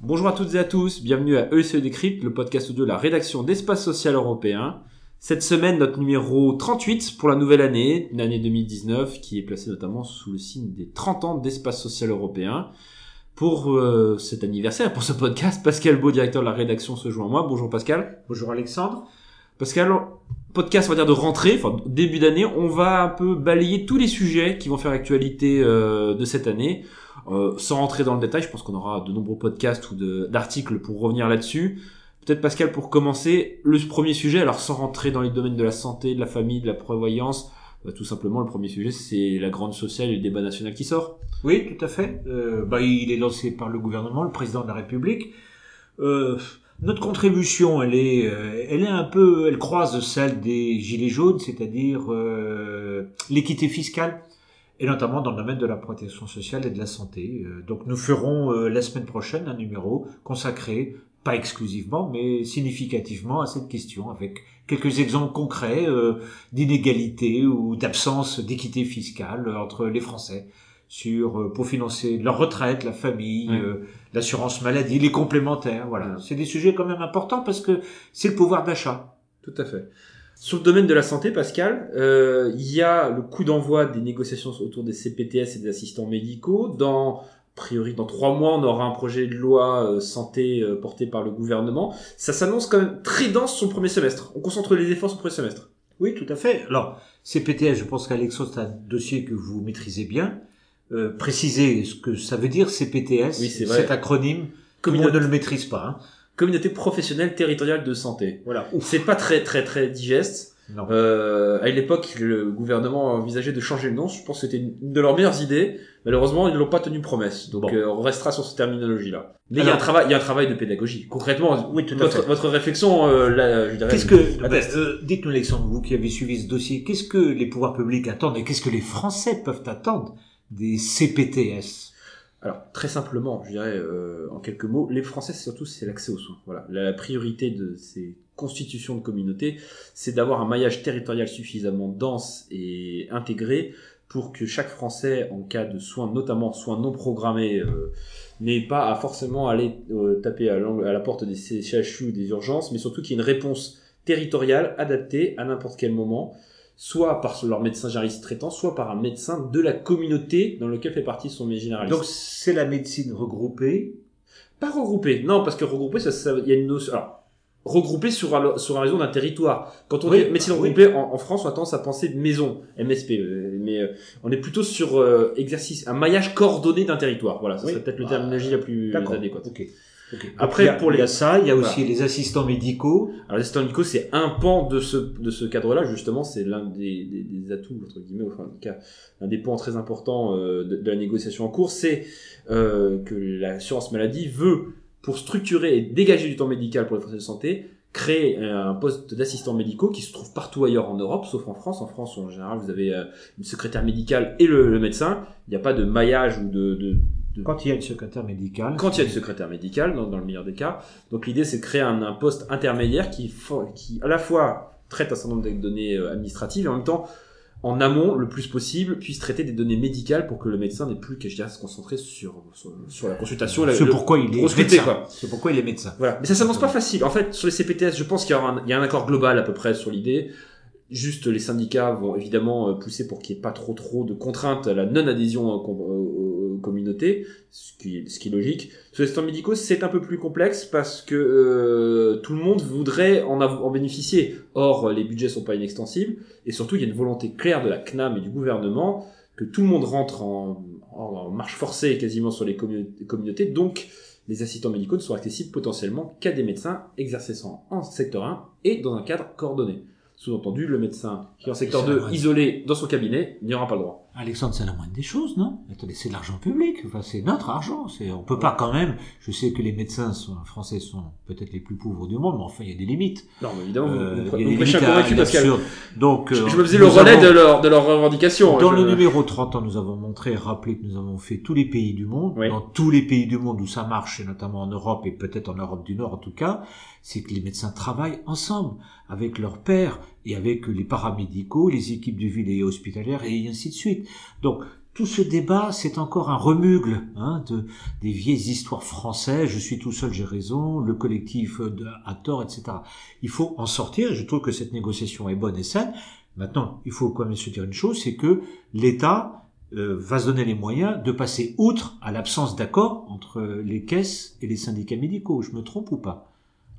Bonjour à toutes et à tous, bienvenue à ESE Décrypte, le podcast de la rédaction d'Espace Social Européen. Cette semaine, notre numéro 38 pour la nouvelle année, une année 2019, qui est placée notamment sous le signe des 30 ans d'Espace Social Européen. Pour euh, cet anniversaire, pour ce podcast, Pascal Beau, directeur de la rédaction, se joint à moi. Bonjour Pascal. Bonjour Alexandre. Pascal, podcast, on va dire, de rentrée, enfin début d'année, on va un peu balayer tous les sujets qui vont faire actualité euh, de cette année. Euh, sans rentrer dans le détail, je pense qu'on aura de nombreux podcasts ou d'articles pour revenir là-dessus. Peut-être Pascal, pour commencer, le premier sujet, alors sans rentrer dans les domaines de la santé, de la famille, de la prévoyance, euh, tout simplement, le premier sujet, c'est la grande sociale et le débat national qui sort. Oui, tout à fait. Bah, il est lancé par le gouvernement, le président de la République. Notre contribution, elle est, euh, elle est un peu, elle croise celle des gilets jaunes, c'est-à-dire euh, l'équité fiscale, et notamment dans le domaine de la protection sociale et de la santé. Euh, donc, nous ferons euh, la semaine prochaine un numéro consacré, pas exclusivement, mais significativement à cette question, avec quelques exemples concrets euh, d'inégalité ou d'absence d'équité fiscale entre les Français sur euh, pour financer leur retraite, la famille, euh, l'assurance maladie, les complémentaires. Voilà, c'est des sujets quand même importants parce que c'est le pouvoir d'achat. Tout à fait. Sur le domaine de la santé, Pascal, euh, il y a le coup d'envoi des négociations autour des CPTS et des assistants médicaux. Dans, a priori, dans trois mois, on aura un projet de loi euh, santé euh, porté par le gouvernement. Ça s'annonce quand même très dense le premier semestre. On concentre les efforts sur le premier semestre. Oui, tout à fait. Alors, CPTS, je pense qu'Alexandre, c'est un dossier que vous maîtrisez bien. Euh, précisez ce que ça veut dire CPTS, Oui, c'est vrai. cet acronyme. Monde Communauté, ne le maîtrise pas. Hein. communauté professionnelle territoriale de santé. Voilà. C'est pas très très très digeste. Non. Euh, à l'époque, le gouvernement envisageait de changer le nom. Je pense que c'était une de leurs meilleures idées. Malheureusement, ils n'ont pas tenu promesse. Donc, Bon. euh, on restera sur cette terminologie-là. Mais il y a un travail, il y a un travail de pédagogie. Concrètement, Oui, tout votre, votre réflexion, euh, là, je dirais. Qu'est-ce que, ben, euh, dites-nous Alexandre, vous qui avez suivi ce dossier, qu'est-ce que les pouvoirs publics attendent et qu'est-ce que les Français peuvent attendre des CPTS Alors, très simplement, je dirais, euh, en quelques mots, les Français, surtout, c'est l'accès aux soins. Voilà. La, priorité de ces constitutions de communautés, c'est d'avoir un maillage territorial suffisamment dense et intégré pour que chaque Français, en cas de soins, notamment soins non programmés, euh, n'ait pas à forcément aller euh, taper à, à la porte des CHU ou des urgences, mais surtout qu'il y ait une réponse territoriale adaptée à n'importe quel moment, soit par leur médecin généraliste traitant, soit par un médecin de la communauté dans lequel fait partie son médecin généraliste. Donc c'est la médecine regroupée. Pas regroupé, non, parce que regroupé, ça, ça- il y a une notion. Alors, regroupé sur un, sur un raison d'un territoire. Quand on Oui, dit médecine oui. regroupée, en, en France, on a tendance à penser maison, MSP, euh, mais euh, on est plutôt sur euh, exercice, un maillage coordonné d'un territoire. Voilà, ça Oui. serait peut-être le Ah, terminologie la plus adéquate. Ok. Après, il y a, pour les- il y a ça, il y a Voilà. aussi les assistants médicaux. Alors, l'assistant médicaux, c'est un pan de ce, de ce cadre-là, justement, c'est l'un des, des, des atouts, entre guillemets, enfin, en tout cas, un des points très importants euh, de, de la négociation en cours, c'est euh, que l'assurance maladie veut, pour structurer et dégager du temps médical pour les Français de santé, créer un poste d'assistant médicaux qui se trouve partout ailleurs en Europe, sauf en France. En France, en général, vous avez euh, une secrétaire médicale et le, le médecin. Il n'y a pas de maillage ou de, de, de Quand il y a une secrétaire médicale. quand il y a une secrétaire médicale, dans, dans le meilleur des cas. Donc l'idée, c'est de créer un, un poste intermédiaire qui, qui, à la fois, traite un certain nombre de données euh, administratives et en même temps, en amont, le plus possible, puisse traiter des données médicales pour que le médecin n'ait plus qu'à se concentrer sur, sur, sur la consultation. C'est pourquoi il est médecin. C'est pourquoi il est médecin. Voilà. Mais ça s'annonce pas facile. En fait, sur les CPTS, je pense qu'il y, y a un accord global à peu près sur l'idée. Juste, les syndicats vont évidemment euh, pousser pour qu'il n'y ait pas trop trop de contraintes à la non-adhésion aux, com- aux- aux communautés, ce qui, est- ce qui est logique. Sur les stands médicaux, c'est un peu plus complexe parce que euh, tout le monde voudrait en, bénéficier. Or, les budgets sont pas inextensibles. Et surtout, il y a une volonté claire de la CNAM et du gouvernement que tout le monde rentre en, marche forcée quasiment sur les commu- communautés. Donc, les assistants médicaux ne sont accessibles potentiellement qu'à des médecins exerçant en secteur 1 et dans un cadre coordonné. Sous-entendu, le médecin qui est en secteur C'est 2, vrai. isolé dans son cabinet, n'y aura pas le droit. Alexandre, c'est la moindre des choses, non? Attendez, c'est de l'argent public. Enfin, c'est notre argent. C'est, on peut pas quand même. Je sais que les médecins sont, français sont peut-être les plus pauvres du monde, mais enfin, il y a des limites. Non, mais évidemment, vous- Euh, vous, vous, prêchez à convaincu. Donc, Je, euh, je me faisais le relais avons- de, leur, de leurs revendications. Dans Je- le numéro 30 ans, nous avons montré et rappelé que nous avons fait tous les pays du monde. Oui. Dans tous les pays du monde où ça marche, et notamment en Europe et peut-être en Europe du Nord en tout cas, c'est que les médecins travaillent ensemble avec leurs pairs et avec les paramédicaux, les équipes de ville et hospitalières, et ainsi de suite. Donc, tout ce débat, c'est encore un remugle hein, de, des vieilles histoires françaises. Je suis tout seul, j'ai raison. Le collectif a tort, etc. Il faut en sortir. Je trouve que cette négociation est bonne et saine. Maintenant, il faut quand même se dire une chose, c'est que l'État euh, va se donner les moyens de passer outre à l'absence d'accord entre les caisses et les syndicats médicaux. Je me trompe ou pas?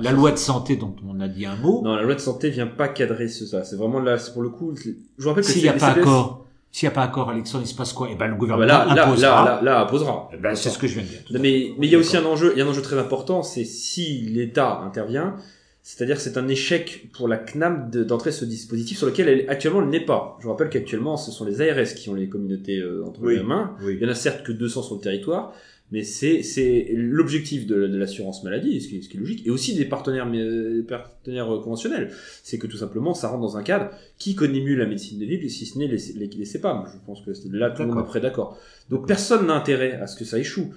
La loi de santé dont on a dit un mot. Non, la loi de santé vient pas cadrer ce, ça. C'est vraiment là, c'est pour le coup. Je vous rappelle que s'il n'y a pas accord, s'il n'y a pas accord, Alexandre, il se passe quoi? Eh ben, le Ah bah gouvernement là, là, imposera. là, là, là, imposera. Eh ben, c'est ce que je viens de dire. Mais, mais il y a aussi un enjeu, il y a un enjeu très important, c'est si l'État intervient, c'est-à-dire c'est un échec pour la CNAM de- d'entrer ce dispositif sur lequel elle, actuellement elle n'est pas. Je vous rappelle qu'actuellement ce sont les ARS qui ont les communautés euh, entre Oui. les mains. Oui. Il y en a certes que 200 sur le territoire, mais c'est c'est l'objectif de, de l'assurance maladie, ce qui, est- ce qui est logique, et aussi des partenaires, mais, euh, partenaires euh, conventionnels. C'est que tout simplement ça rentre dans un cadre qui connaît mieux la médecine de ville, si ce n'est les, les, les CEPAM. Je pense que c'est- là tout le monde est prêt d'accord. Donc personne n'a intérêt à ce que ça échoue.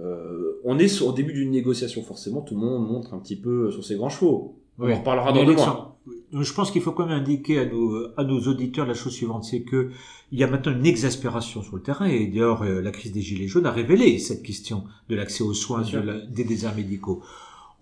Euh, on est sur- au début d'une négociation, forcément, tout le monde montre un petit peu sur ses grands chevaux. On Oui. en reparlera dans deux mois. Je pense qu'il faut quand même indiquer à nos, à nos auditeurs la chose suivante, c'est que il y a maintenant une exaspération sur le terrain, et d'ailleurs euh, la crise des gilets jaunes a révélé cette question de l'accès aux soins de la- des déserts médicaux.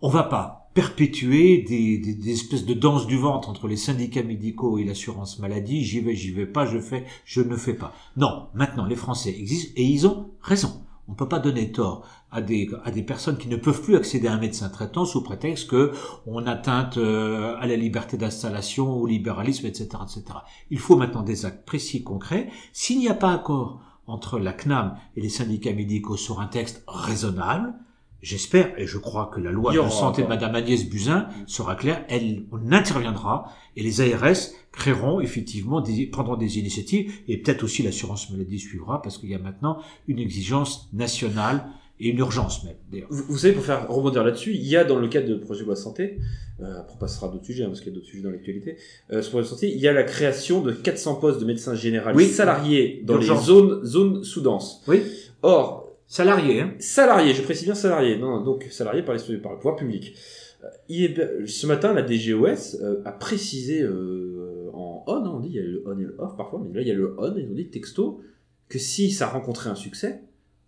On va pas perpétuer des, des, des espèces de danse du ventre entre les syndicats médicaux et l'assurance maladie. J'y vais, j'y vais pas, je fais, je ne fais pas. Non, maintenant les Français existent et ils ont raison. On peut pas donner tort à des, à des personnes qui ne peuvent plus accéder à un médecin traitant sous prétexte que on atteinte euh, à la liberté d'installation, au libéralisme, etc., etc. Il faut maintenant des actes précis, concrets. S'il n'y a pas accord entre la CNAM et les syndicats médicaux sur un texte raisonnable, j'espère et je crois que la loi de santé de. Madame Agnès Buzyn sera claire. Elle, on interviendra et les ARS créeront effectivement des, prendront des initiatives et peut-être aussi l'assurance maladie suivra parce qu'il y a maintenant une exigence nationale et une urgence même d'ailleurs. Vous, vous savez, pour faire rebondir là-dessus, il y a dans le cadre de projet de loi de santé, euh, après on passera à d'autres sujets, hein, parce qu'il y a d'autres sujets dans l'actualité, euh, sur projet de santé, il y a la création de 400 postes de médecins généralistes Oui. salariés dans les zones, zones sous-denses. Oui. Or, Salariés, hein salariés, je précise bien salariés, non, donc salariés par les, par le pouvoir public. Euh, il est- ce matin, la DGOS euh, a précisé euh, en on, hein, on dit, il y a le on et le off parfois, mais là il y a le on, ils ont dit texto, que si ça rencontrait un succès,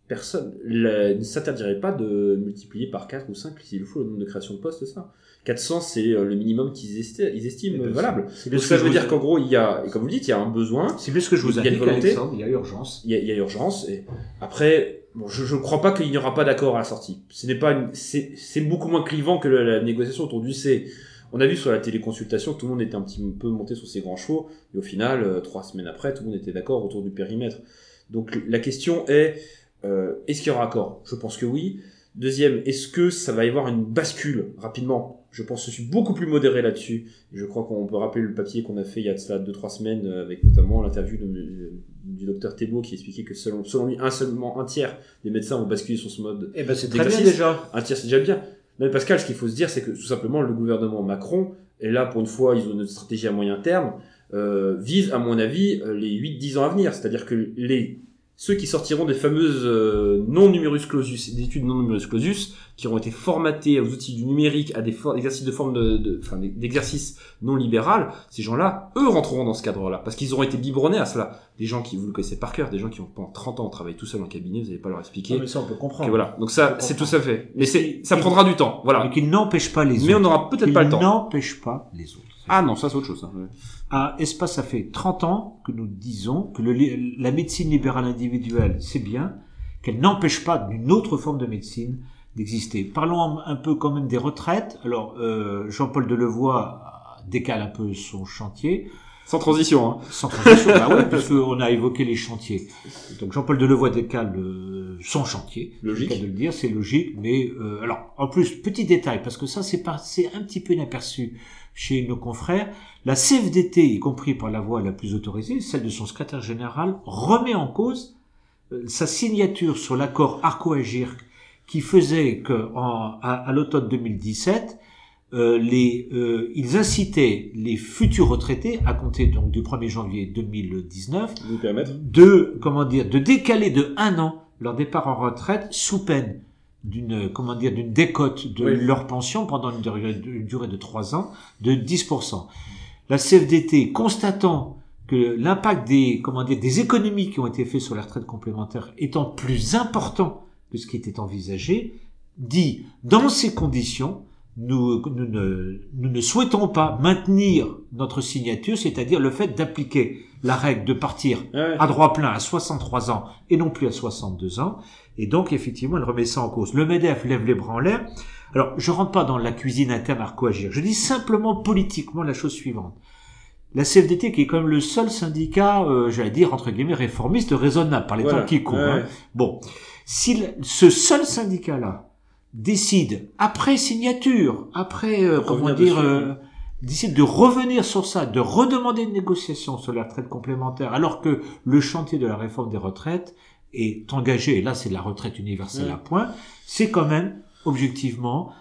personne la- ne s'interdirait pas de multiplier par 4 ou 5 s'il le faut le nombre de créations de postes, ça. 400, c'est le minimum qu'ils esti- ils estiment Eh ben, valable. C'est Donc ce ça veut dire qu'en gros, il y a, et comme vous le dites, il y a un besoin, C'est bien ce que je vous Il y a une indique, volonté. Alexandre, il y a urgence. il y a, il y a urgence. Et après, bon, je ne crois pas qu'il n'y aura pas d'accord à la sortie. Ce n'est pas c'est, beaucoup moins clivant que la, la négociation autour du C. On a vu sur la téléconsultation, tout le monde était un petit peu monté sur ses grands chevaux, et au final, euh, trois semaines après, tout le monde était d'accord autour du périmètre. Donc la question est, euh, est-ce qu'il y aura accord? Je pense que oui. Deuxième, est-ce que ça va y avoir une bascule rapidement? Je pense que je suis beaucoup plus modéré là-dessus. Je crois qu'on peut rappeler le papier qu'on a fait il y a de cela 2-3 semaines euh, avec notamment l'interview de- du docteur Thébault qui expliquait que selon, selon lui, un seulement un tiers des médecins ont basculé sur ce mode. Eh ben, c'est très bien déjà. Un tiers, c'est déjà bien. Non, mais Pascal, ce qu'il faut se dire, c'est que tout simplement le gouvernement Macron, et là pour une fois, ils ont une stratégie à moyen terme, euh, vise à mon avis euh, les 8-10 ans à venir. C'est-à-dire que les ceux qui sortiront des fameuses euh, non numerus clausus, des études non numerus clausus, qui auront été formatés aux outils du numérique, à des exercices de forme de, de- enfin, d'exercices non libéral, ces gens-là, eux rentreront dans ce cadre-là, parce qu'ils auront été biberonnés à cela. Des gens qui, vous le connaissez par cœur, des gens qui ont pendant 30 ans travaillé tout seuls en cabinet, vous n'allez pas leur expliquer. Non, mais ça, on peut que comprendre. voilà. Donc ça, c'est tout ça fait. Mais c'est, ça prendra du temps. Voilà. Mais qui n'empêche pas les autres. Mais on n'aura peut-être pas le temps. n'empêche pas les autres. Ah non, ça c'est autre chose. ça. À Espace, ça fait 30 ans que nous disons que le la médecine libérale individuelle, c'est bien, qu'elle n'empêche pas d'une autre forme de médecine d'exister. Parlons un, un peu quand même des retraites. Alors, euh, Jean-Paul Delevoye décale un peu son chantier. Sans transition. Hein. Sans transition, bah ouais, puisqu'on a évoqué les chantiers. Donc Jean-Paul Delevoye décale euh, son chantier. Logique. C'est le cas de le dire, c'est logique. Mais euh, alors, en plus, petit détail, parce que ça, c'est passé un petit peu inaperçu chez nos confrères. La CFDT, y compris par la voie la plus autorisée, celle de son secrétaire général, remet en cause euh, sa signature sur l'accord Arco-Agir qui faisait que en- à, à l'automne 2017, euh, les, euh, ils incitaient les futurs retraités à compter donc du 1er janvier 2019 Vous permettre. de comment dire de décaler de un an leur départ en retraite sous peine d'une comment dire d'une décote de Oui. leur pension pendant une durée, une durée de trois ans de 10%. La CFDT, constatant que l'impact des, comment dire, des économies qui ont été faites sur la retraite complémentaire étant plus important que ce qui était envisagé, dit, dans ces conditions, nous, nous, ne, nous ne souhaitons pas maintenir notre signature, c'est-à-dire le fait d'appliquer la règle de partir Ouais. à droit plein à 63 ans et non plus à 62 ans. Et donc, effectivement, elle remet ça en cause. Le MEDEF lève les bras en l'air. Alors, je rentre pas dans la cuisine interne à coagir. Je dis simplement politiquement la chose suivante. La CFDT, qui est quand même le seul syndicat, euh, j'allais dire, entre guillemets, réformiste, raisonnable par les Voilà. temps qui courent. Ouais. hein. Bon. Si ce seul syndicat-là décide, après signature, après, euh, comment dire, euh, décide de revenir sur ça, de redemander une négociation sur la retraite complémentaire, alors que le chantier de la réforme des retraites est engagé, et là c'est la retraite universelle Ouais. à point, c'est quand même, objectivement,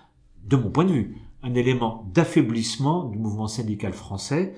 de mon point de vue, un élément d'affaiblissement du mouvement syndical français.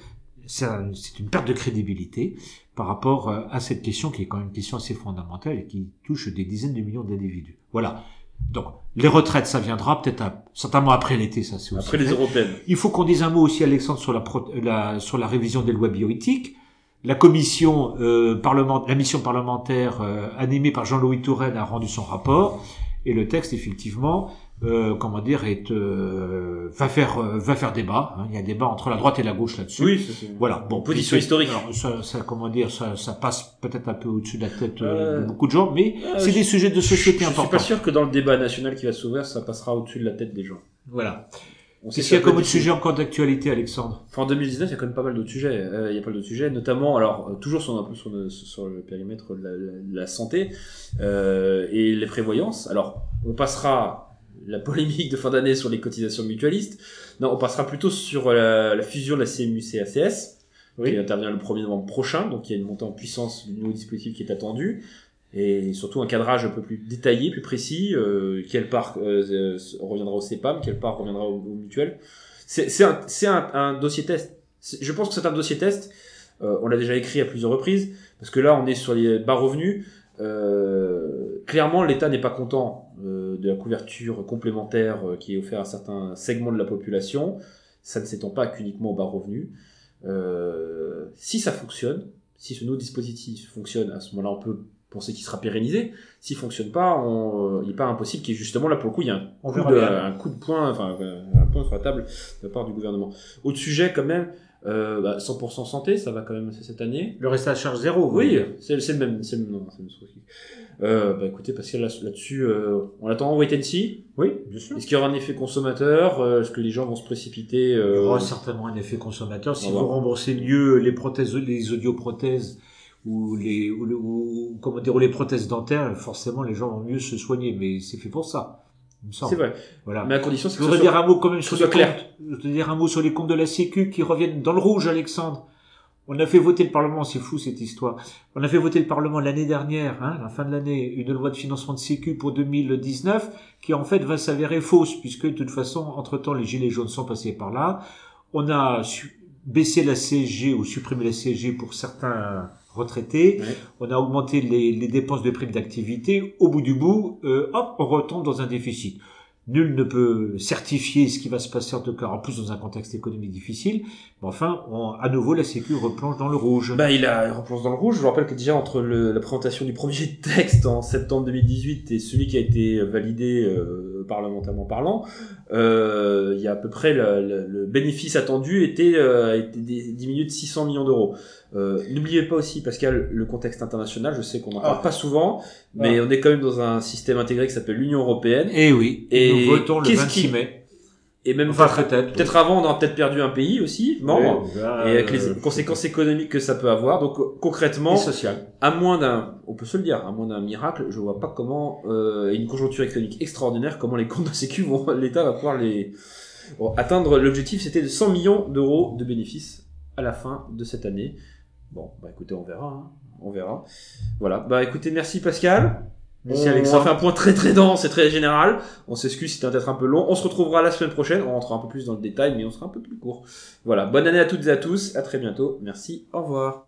C'est un- c'est une perte de crédibilité par rapport euh, à cette question qui est quand même une question assez fondamentale et qui touche des dizaines de millions d'individus. Voilà. Donc, les retraites, ça viendra peut-être certainement après l'été, ça c'est aussi Après les européennes. Il faut qu'on dise un mot aussi, Alexandre, sur la, la, sur la révision des lois bioéthiques. La commission euh, parlement, la mission parlementaire euh, animée par Jean-Louis Touraine a rendu son rapport et le texte effectivement, euh, comment dire, est euh, va faire euh, va faire débat. hein. Il y a débat entre la droite et la gauche là-dessus. Oui, c'est- Voilà, bon, Position historique. alors, ça, ça, comment dire, ça, ça passe peut-être un peu au-dessus de la tête euh, de beaucoup de gens, mais c'est je- des sujets de société Je suis importants. pas sûr que dans le débat national qui va s'ouvrir, ça passera au-dessus de la tête des gens. Voilà. Qu'est-ce que qu'il y a comme autre sujet encore d'actualité, Alexandre? Enfin, en 2019, il y a quand même pas mal d'autres sujets. Euh, il y a pas mal d'autres sujets, notamment, alors, euh, toujours sur, un peu sur le, sur le périmètre de la, la santé euh, et les prévoyances. Alors, on passera la polémique de fin d'année sur les cotisations mutualistes. Non, on passera plutôt sur la, la fusion de la CMU-CACS, qui intervient le 1er novembre prochain. Donc, il y a une montée en puissance du nouveau dispositif qui est attendu. Et surtout un cadrage un peu plus détaillé, plus précis. Euh, quelle part euh, euh, reviendra au CEPAM, quelle part reviendra au, au mutuel. C'est un, c'est un, un dossier test. Je pense que c'est un dossier test. Euh, on l'a déjà écrit à plusieurs reprises parce que là, on est sur les bas revenus. Euh, clairement, l'État n'est pas content euh, de la couverture complémentaire euh, qui est offerte à certains segments de la population. Ça ne s'étend pas qu'uniquement aux bas revenus. Euh, si ça fonctionne, si ce nouveau dispositif fonctionne, à ce moment-là, on peut penser qu'il sera pérennisé. S'il fonctionne pas, on, euh, il n'est pas impossible qu'il y ait justement là pour le coup, il y a un On coup, de, un coup de poing, enfin un point sur la table de la part du gouvernement. Autre sujet quand même, euh, bah, 100% santé, ça va quand même cette année. Le reste à charge zéro. Oui, c'est le même, c'est le même, non, c'est le. Euh, bah écoutez, Pascal, là- là-dessus, euh, on attend en wait and see. Oui, bien sûr. Est-ce qu'il y aura un effet consommateur? Euh, Est-ce que les gens vont se précipiter Il y euh, aura certainement un effet consommateur. Si on vous remboursez mieux les prothèses, les audioprothèses ou les, ou, le- ou- comment dire, ou les prothèses dentaires, forcément les gens vont mieux se soigner. Mais c'est fait pour ça. C'est vrai. Voilà. Mais à condition c'est Je que ce voudrais soit- dire un mot quand même sur les clair. comptes. Je voudrais dire un mot sur les comptes de la Sécu qui reviennent dans le rouge, Alexandre. On a fait voter le Parlement, c'est fou cette histoire. On a fait voter le Parlement l'année dernière, hein, à la fin de l'année, une loi de financement de Sécu pour 2019 qui en fait va s'avérer fausse puisque de toute façon, entre-temps, les gilets jaunes sont passés par là. On a su- baissé la CSG ou supprimé la CSG pour certains retraités. Ouais. On a augmenté les, les dépenses de primes d'activité. Au bout du bout, euh, hop, on retombe dans un déficit. Nul ne peut certifier ce qui va se passer en tout cas, en plus dans un contexte économique difficile. Mais enfin, on- à nouveau, la Sécu replonge dans le rouge. Bah, il a il replonge dans le rouge. Je vous rappelle que déjà entre le- la présentation du premier texte en septembre 2018 et celui qui a été validé euh, parlementairement parlant, euh, il y a à peu près le, le- le bénéfice attendu était, euh, dé- diminué de 600 millions d'euros. Euh, N'oubliez pas aussi, Pascal, le contexte international. Je sais qu'on n'en parle Ah. pas souvent, mais on est quand même dans un système intégré qui s'appelle l'Union européenne. Et oui, Et nous votons le qu'est-ce 26 qui- mai. Et même Enfin, peut-être avant, on aura peut-être perdu un pays aussi, membre. Oui, bah, Et avec les euh, conséquences économiques que ça peut avoir. Donc concrètement, et social. à moins d'un, on peut se le dire, à moins d'un miracle, je vois pas comment euh, une conjoncture économique extraordinaire, comment les comptes de sécu vont, l'État va pouvoir les bon, atteindre. L'objectif c'était de 100 millions d'euros de bénéfices à la fin de cette année. Bon, bah écoutez, on verra, hein. on verra. Voilà. Bah écoutez, merci Pascal. Merci Alexandre. on fait un point très très dense et très général. On s'excuse, c'était peut-être un peu long. On se retrouvera la semaine prochaine. On rentrera un peu plus dans le détail, mais on sera un peu plus court. Voilà. Bonne année à toutes et à tous. À très bientôt. Merci. Au revoir.